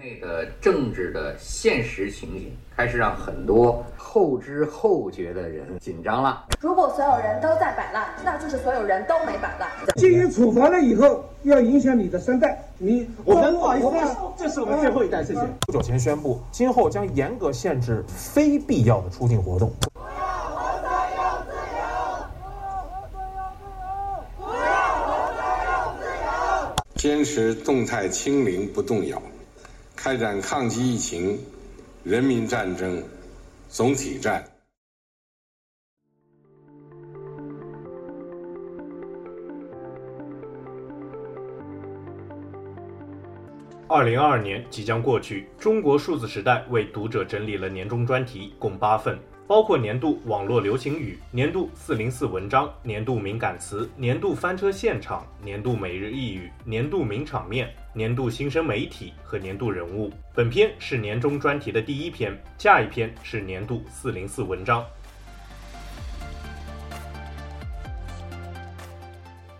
内的政治的现实情景开始让很多后知后觉的人紧张了。如果所有人都在摆烂，那就是所有人都没摆烂。基于处罚了以后，要影响你的三代。你我们不好意思，这是我们最后一代。谢谢。不久前宣布，今后将严格限制非必要的出境活动。不要活在又自由，不要活在又自由。坚持动态清零不动摇。开展抗击疫情人民战争总体战。二零二二年即将过去，中国数字时代为读者整理了年终专题，共八份。包括年度网络流行语、年度四零四文章、年度敏感词、年度翻车现场、年度每日一语、年度名场面、年度新生媒体和年度人物。本篇是年终专题的第一篇，下一篇是年度四零四文章。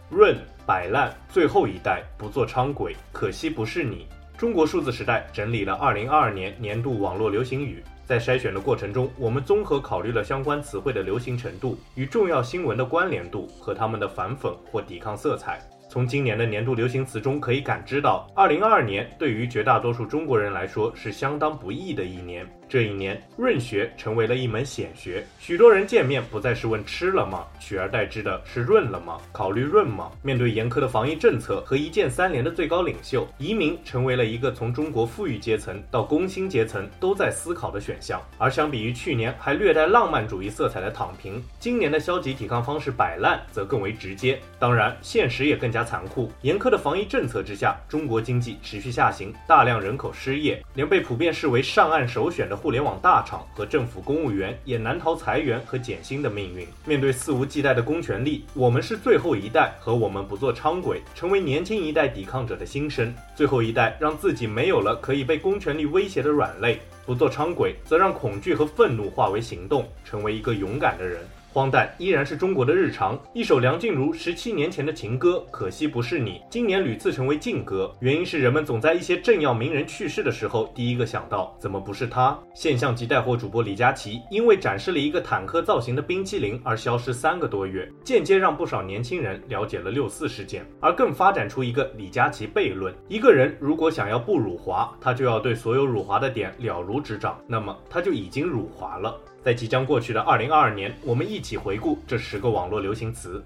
润摆烂，最后一代不做昌鬼，可惜不是你。中国数字时代整理了二零二二年年度网络流行语。在筛选的过程中，我们综合考虑了相关词汇的流行程度与重要新闻的关联度和它们的反讽或抵抗色彩。从今年的年度流行词中可以感知到，二零二二年对于绝大多数中国人来说是相当不易的一年。这一年，润学成为了一门显学，许多人见面不再是问吃了吗，取而代之的是润了吗？考虑润吗？面对严苛的防疫政策和一键三连的最高领袖，移民成为了一个从中国富裕阶层到工薪阶层都在思考的选项。而相比于去年还略带浪漫主义色彩的躺平，今年的消极抵抗方式摆烂则更为直接。当然，现实也更加残酷。严苛的防疫政策之下，中国经济持续下行，大量人口失业，连被普遍视为上岸首选的。互联网大厂和政府公务员也难逃裁员和减薪的命运。面对肆无忌惮的公权力，我们是最后一代和我们不做昌鬼，成为年轻一代抵抗者的心声。最后一代让自己没有了可以被公权力威胁的软肋，不做昌鬼，则让恐惧和愤怒化为行动，成为一个勇敢的人。荒诞依然是中国的日常。一首梁静茹十七年前的情歌，可惜不是你，今年屡次成为禁歌。原因是人们总在一些政要名人去世的时候，第一个想到怎么不是他？现象级带货主播李佳琦因为展示了一个坦克造型的冰淇淋而消失三个多月，间接让不少年轻人了解了六四事件，而更发展出一个李佳琦悖论：一个人如果想要不辱华，他就要对所有辱华的点了如指掌，那么他就已经辱华了。在即将过去的二零二二年，我们一起回顾这十个网络流行词。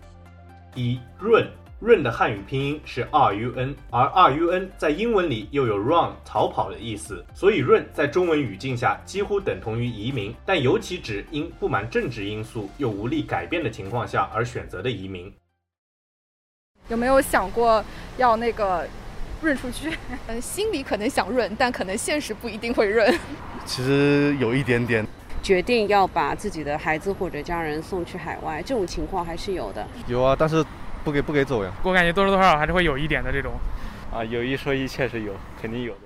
一润，润的汉语拼音是 R U N，而 R U N 在英文里又有 run 逃跑的意思，所以润在中文语境下几乎等同于移民，但尤其指因不满政治因素又无力改变的情况下而选择的移民。有没有想过要那个润出去？嗯，心里可能想润，但可能现实不一定会润。其实有一点点。决定要把自己的孩子或者家人送去海外，这种情况还是有的。有啊，但是不给不给走呀。我感觉多多少少还是会有一点的这种。啊，有一说一，确实有，肯定有的。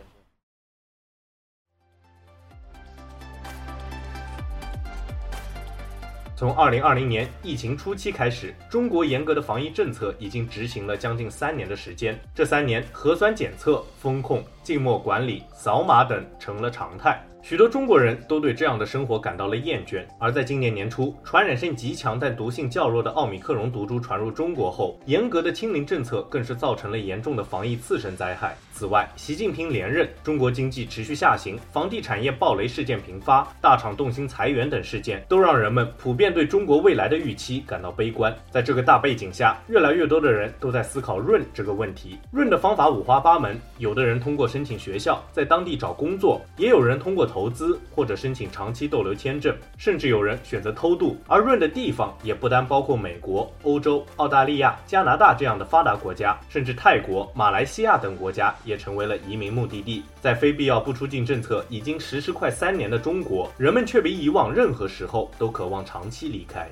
从二零二零年疫情初期开始，中国严格的防疫政策已经执行了将近三年的时间。这三年，核酸检测、风控、静默管理、扫码等成了常态。许多中国人都对这样的生活感到了厌倦，而在今年年初，传染性极强但毒性较弱的奥密克戎毒株传入中国后，严格的清零政策更是造成了严重的防疫次生灾害。此外，习近平连任，中国经济持续下行，房地产业暴雷事件频发，大厂动心裁员等事件，都让人们普遍对中国未来的预期感到悲观。在这个大背景下，越来越多的人都在思考润这个问题。润的方法五花八门，有的人通过申请学校，在当地找工作，也有人通过投。投资或者申请长期逗留签证，甚至有人选择偷渡。而润的地方也不单包括美国、欧洲、澳大利亚、加拿大这样的发达国家，甚至泰国、马来西亚等国家也成为了移民目的地。在非必要不出境政策已经实施快三年的中国，人们却比以往任何时候都渴望长期离开。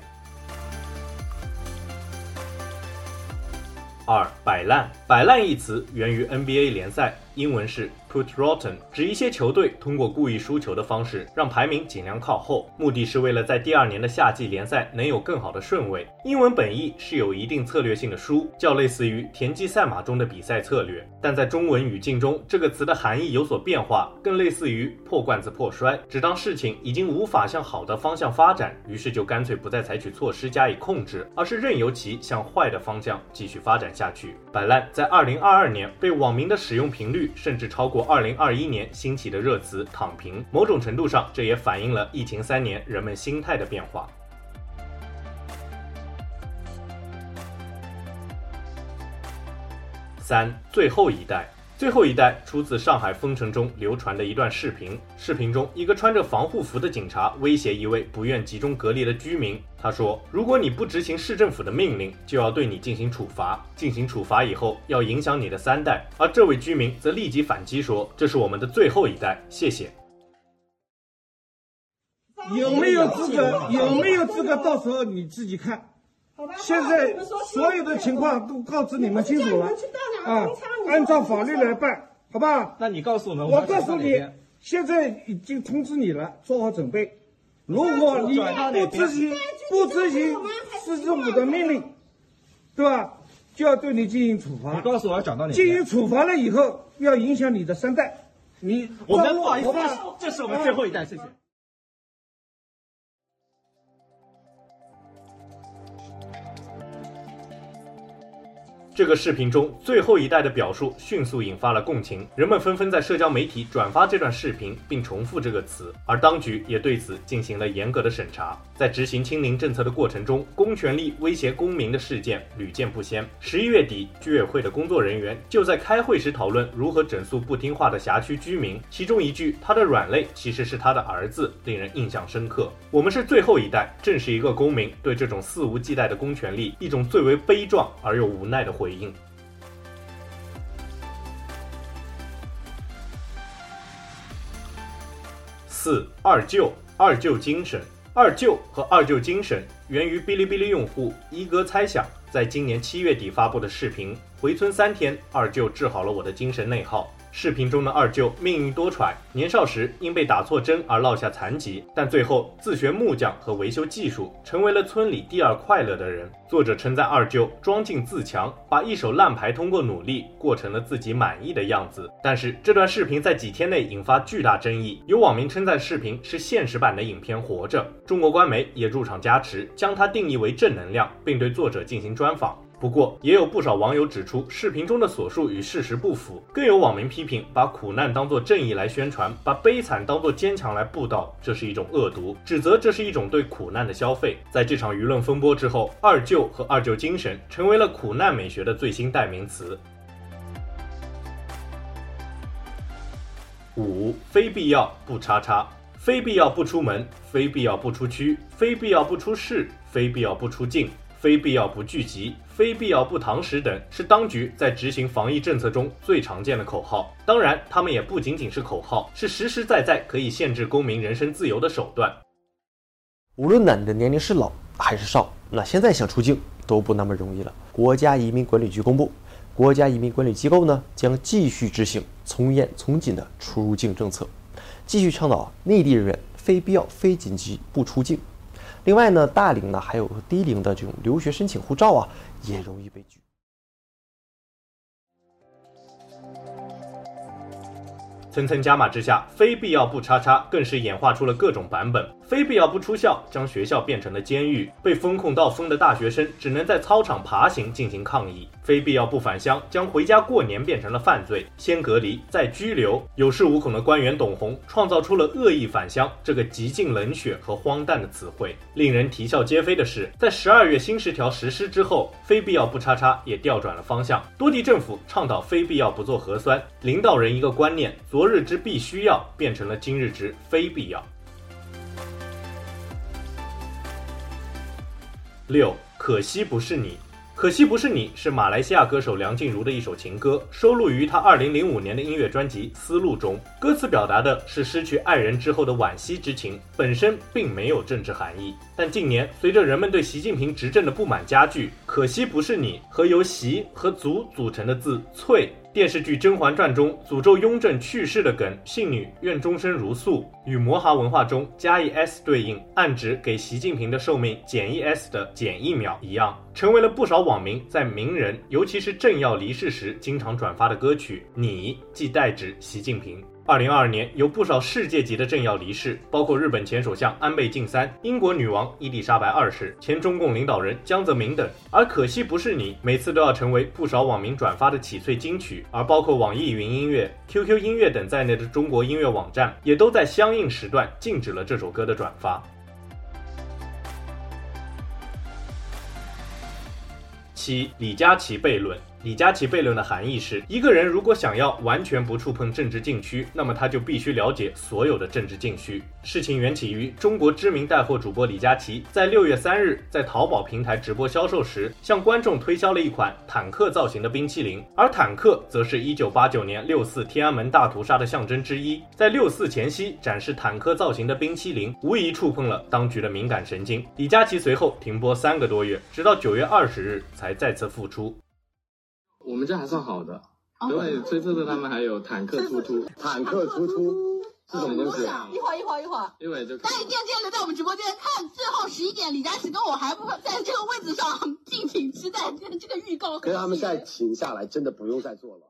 二摆烂，摆烂一词源于 NBA 联赛，英文是 put rotten，指一些球队通过故意输球的方式让排名尽量靠后，目的是为了在第二年的夏季联赛能有更好的顺位。英文本意是有一定策略性的输，较类似于田忌赛马中的比赛策略，但在中文语境中，这个词的含义有所变化，更类似于破罐子破摔，只当事情已经无法向好的方向发展，于是就干脆不再采取措施加以控制，而是任由其向坏的方向继续发展下去。摆烂在二零二二年被网民的使用频率甚至超过二零二一年兴起的热词“躺平”，某种程度上，这也反映了疫情三年人们心态的变化。三，最后一代。最后一代出自上海封城中流传的一段视频。视频中，一个穿着防护服的警察威胁一位不愿集中隔离的居民。他说：“如果你不执行市政府的命令，就要对你进行处罚。进行处罚以后，要影响你的三代。”而这位居民则立即反击说：“这是我们的最后一代，谢谢。”有没有资格？有没有资格？到时候你自己看。现在所有的情况都告知你们清楚了啊，按照法律来办，好吧？那你告诉我们，我告诉你，现在已经通知你了，做好准备。如果你不执行不执行市政府的命令，对吧？就要对你进行处罚。你告诉我要讲到哪？进行处罚了以后，要影响你的三代。你我们不好意思，这是我们最后一代，谢谢。这个视频中最后一代的表述迅速引发了共情，人们纷纷在社交媒体转发这段视频，并重复这个词，而当局也对此进行了严格的审查。在执行清零政策的过程中，公权力威胁公民的事件屡见不鲜。十一月底，居委会的工作人员就在开会时讨论如何整肃不听话的辖区居民，其中一句“他的软肋其实是他的儿子”令人印象深刻。我们是最后一代，正是一个公民对这种肆无忌惮的公权力一种最为悲壮而又无奈的回。回应四二舅二舅精神，二舅和二舅精神源于哔哩哔哩用户一哥猜想在今年七月底发布的视频。回村三天，二舅治好了我的精神内耗。视频中的二舅命运多舛，年少时因被打错针而落下残疾，但最后自学木匠和维修技术，成为了村里第二快乐的人。作者称赞二舅庄敬自强，把一手烂牌通过努力过成了自己满意的样子。但是这段视频在几天内引发巨大争议，有网民称赞视频是现实版的影片《活着》，中国官媒也入场加持，将它定义为正能量，并对作者进行专访。不过，也有不少网友指出，视频中的所述与事实不符。更有网民批评，把苦难当作正义来宣传，把悲惨当作坚强来布道，这是一种恶毒，指责这是一种对苦难的消费。在这场舆论风波之后，二舅和二舅精神成为了苦难美学的最新代名词。五，非必要不叉叉，非必要不出门，非必要不出区，非必要不出市，非必要不出境。非必要不聚集，非必要不堂食等，是当局在执行防疫政策中最常见的口号。当然，他们也不仅仅是口号，是实实在在可以限制公民人身自由的手段。无论你的年龄是老还是少，那现在想出境都不那么容易了。国家移民管理局公布，国家移民管理机构呢将继续执行从严从紧的出入境政策，继续倡导内地人员非必要非紧急不出境。另外呢，大龄呢还有低龄的这种留学申请护照啊，也容易被拒。层层加码之下，非必要不叉叉更是演化出了各种版本。非必要不出校，将学校变成了监狱，被封控到疯的大学生只能在操场爬行进行抗议。非必要不返乡，将回家过年变成了犯罪，先隔离再拘留。有恃无恐的官员董洪创造出了恶意返乡这个极尽冷血和荒诞的词汇。令人啼笑皆非的是，在十二月新十条实施之后，非必要不叉叉也调转了方向。多地政府倡导非必要不做核酸，领导人一个观念：昨日之必须要，变成了今日之非必要。六，可惜不是你。可惜不是你，是马来西亚歌手梁静茹的一首情歌，收录于她二零零五年的音乐专辑《丝路》中。歌词表达的是失去爱人之后的惋惜之情，本身并没有政治含义。但近年随着人们对习近平执政的不满加剧，可惜不是你和由习和足组成的字“粹”。电视剧《甄嬛传》中诅咒雍正去世的梗“信女愿终身如素”与摩哈文化中加一 s 对应，暗指给习近平的寿命减一 s 的减一秒一样，成为了不少网民在名人，尤其是政要离世时经常转发的歌曲。你即代指习近平。二零二二年，有不少世界级的政要离世，包括日本前首相安倍晋三、英国女王伊丽莎白二世、前中共领导人江泽民等。而可惜不是你，每次都要成为不少网民转发的起脆金曲。而包括网易云音乐、QQ 音乐等在内的中国音乐网站，也都在相应时段禁止了这首歌的转发。七，李佳琦悖论。李佳琦悖论的含义是，一个人如果想要完全不触碰政治禁区，那么他就必须了解所有的政治禁区。事情缘起于中国知名带货主播李佳琦在六月三日在淘宝平台直播销售时，向观众推销了一款坦克造型的冰淇淋，而坦克则是一九八九年六四天安门大屠杀的象征之一。在六四前夕展示坦克造型的冰淇淋，无疑触碰了当局的敏感神经。李佳琦随后停播三个多月，直到九月二十日才再次复出。我们这还算好的，因为崔特特他们还有坦克突突，坦克突突是什么东西？一会儿一会儿一会儿，一会儿就。大家一定要记得留在我们直播间看，最后十一点李佳琦跟我还不在这个位置上，敬请期待这个预告。可是他们现在停下来，真的不用再做了。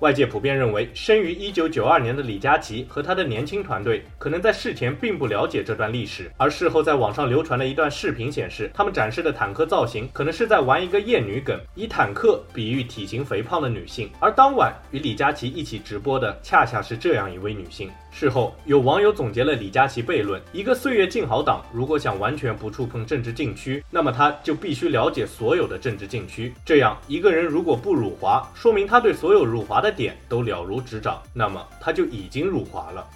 外界普遍认为，生于一九九二年的李佳琦和他的年轻团队可能在事前并不了解这段历史，而事后在网上流传的一段视频显示，他们展示的坦克造型可能是在玩一个厌女梗，以坦克比喻体型肥胖的女性。而当晚与李佳琦一起直播的，恰恰是这样一位女性。事后有网友总结了李佳琦悖论：一个岁月静好党如果想完全不触碰政治禁区，那么他就必须了解所有的政治禁区。这样一个人如果不辱华，说明他对所有辱华的点都了如指掌，那么他就已经辱华了。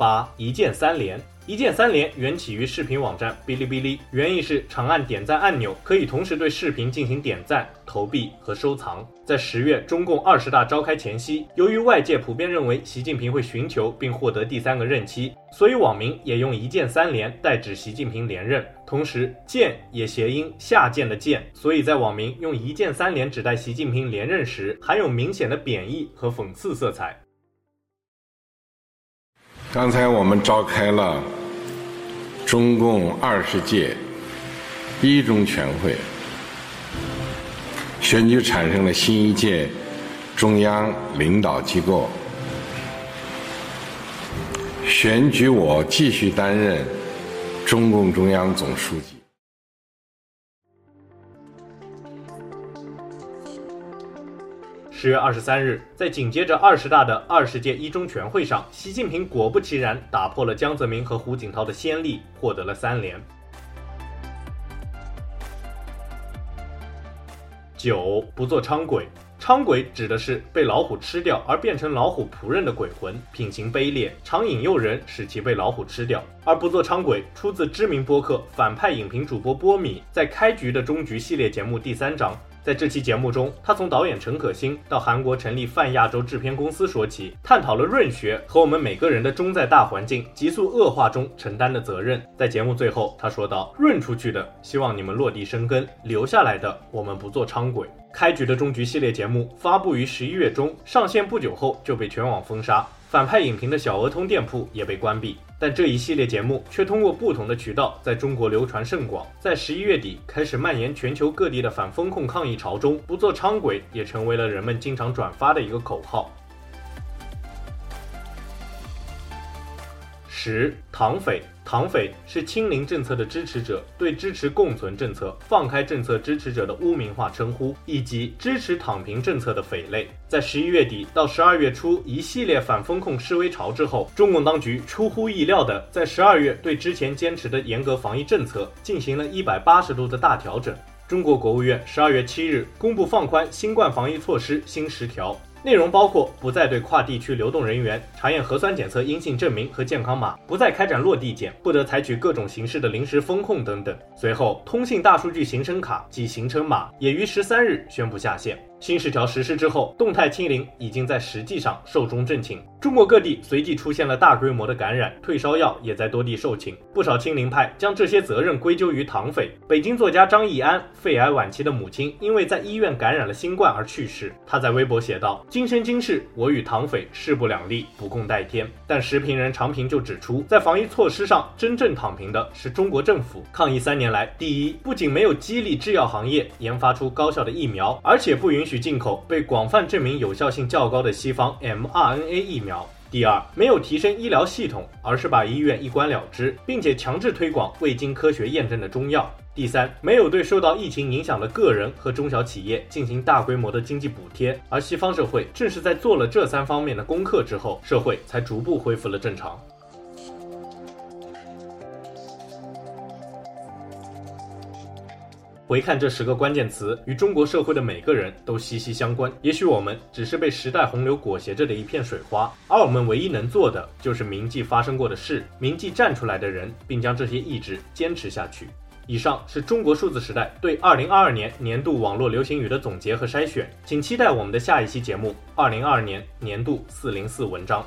八一键三连，一键三连缘起于视频网站哔哩哔哩，原意是长按点赞按钮可以同时对视频进行点赞、投币和收藏。在十月中共二十大召开前夕，由于外界普遍认为习近平会寻求并获得第三个任期，所以网民也用一键三连代指习近平连任。同时，键也谐音下键的键，所以在网民用一键三连指代习近平连任时，含有明显的贬义和讽刺色彩。刚才我们召开了中共二十届一中全会，选举产生了新一届中央领导机构，选举我继续担任中共中央总书记。十月二十三日，在紧接着二十大的二十届一中全会上，习近平果不其然打破了江泽民和胡锦涛的先例，获得了三连。九，不做伥鬼，伥鬼指的是被老虎吃掉而变成老虎仆人的鬼魂，品行卑劣，常引诱人使其被老虎吃掉。而不做伥鬼出自知名播客反派影评主播波米在开局的终局系列节目第三章。在这期节目中，他从导演陈可辛到韩国成立泛亚洲制片公司说起，探讨了润学和我们每个人的中在大环境急速恶化中承担的责任。在节目最后，他说道：“润出去的，希望你们落地生根；留下来的，我们不做伥鬼。”开局的终局系列节目发布于十一月中，上线不久后就被全网封杀。反派影评的小鹅通店铺也被关闭，但这一系列节目却通过不同的渠道在中国流传甚广。在十一月底开始蔓延全球各地的反风控抗议潮中，不做伥鬼也成为了人们经常转发的一个口号。十，党匪。党匪是清零政策的支持者对支持共存政策、放开政策支持者的污名化称呼，以及支持躺平政策的匪类。在十一月底到十二月初一系列反封控示威潮之后，中共当局出乎意料地在十二月对之前坚持的严格防疫政策进行了一百八十度的大调整。中国国务院十二月七日公布放宽新冠防疫措施新十条。内容包括不再对跨地区流动人员查验核酸检测阴性证明和健康码，不再开展落地检，不得采取各种形式的临时封控等等。随后，通信大数据行程卡及行程码也于十三日宣布下线。新十条实施之后，动态清零已经在实际上寿终正寝。中国各地随即出现了大规模的感染，退烧药也在多地售罄。不少清零派将这些责任归咎于唐匪。北京作家张义安，肺癌晚期的母亲因为在医院感染了新冠而去世。他在微博写道：“今生今世，我与唐匪势不两立，不共戴天。”但时评人常平就指出，在防疫措施上，真正躺平的是中国政府。抗疫三年来，第一，不仅没有激励制药行业研发出高效的疫苗，而且不允许进口被广泛证明有效性较高的西方 mRNA 疫苗。第二，没有提升医疗系统，而是把医院一关了之，并且强制推广未经科学验证的中药。第三，没有对受到疫情影响的个人和中小企业进行大规模的经济补贴。而西方社会正是在做了这三方面的功课之后，社会才逐步恢复了正常。回看这十个关键词，与中国社会的每个人都息息相关。也许我们只是被时代洪流裹挟着的一片水花，而我们唯一能做的，就是铭记发生过的事，铭记站出来的人，并将这些意志坚持下去。以上是中国数字时代对二零二二年年度网络流行语的总结和筛选，请期待我们的下一期节目——二零二二年年度四零四文章。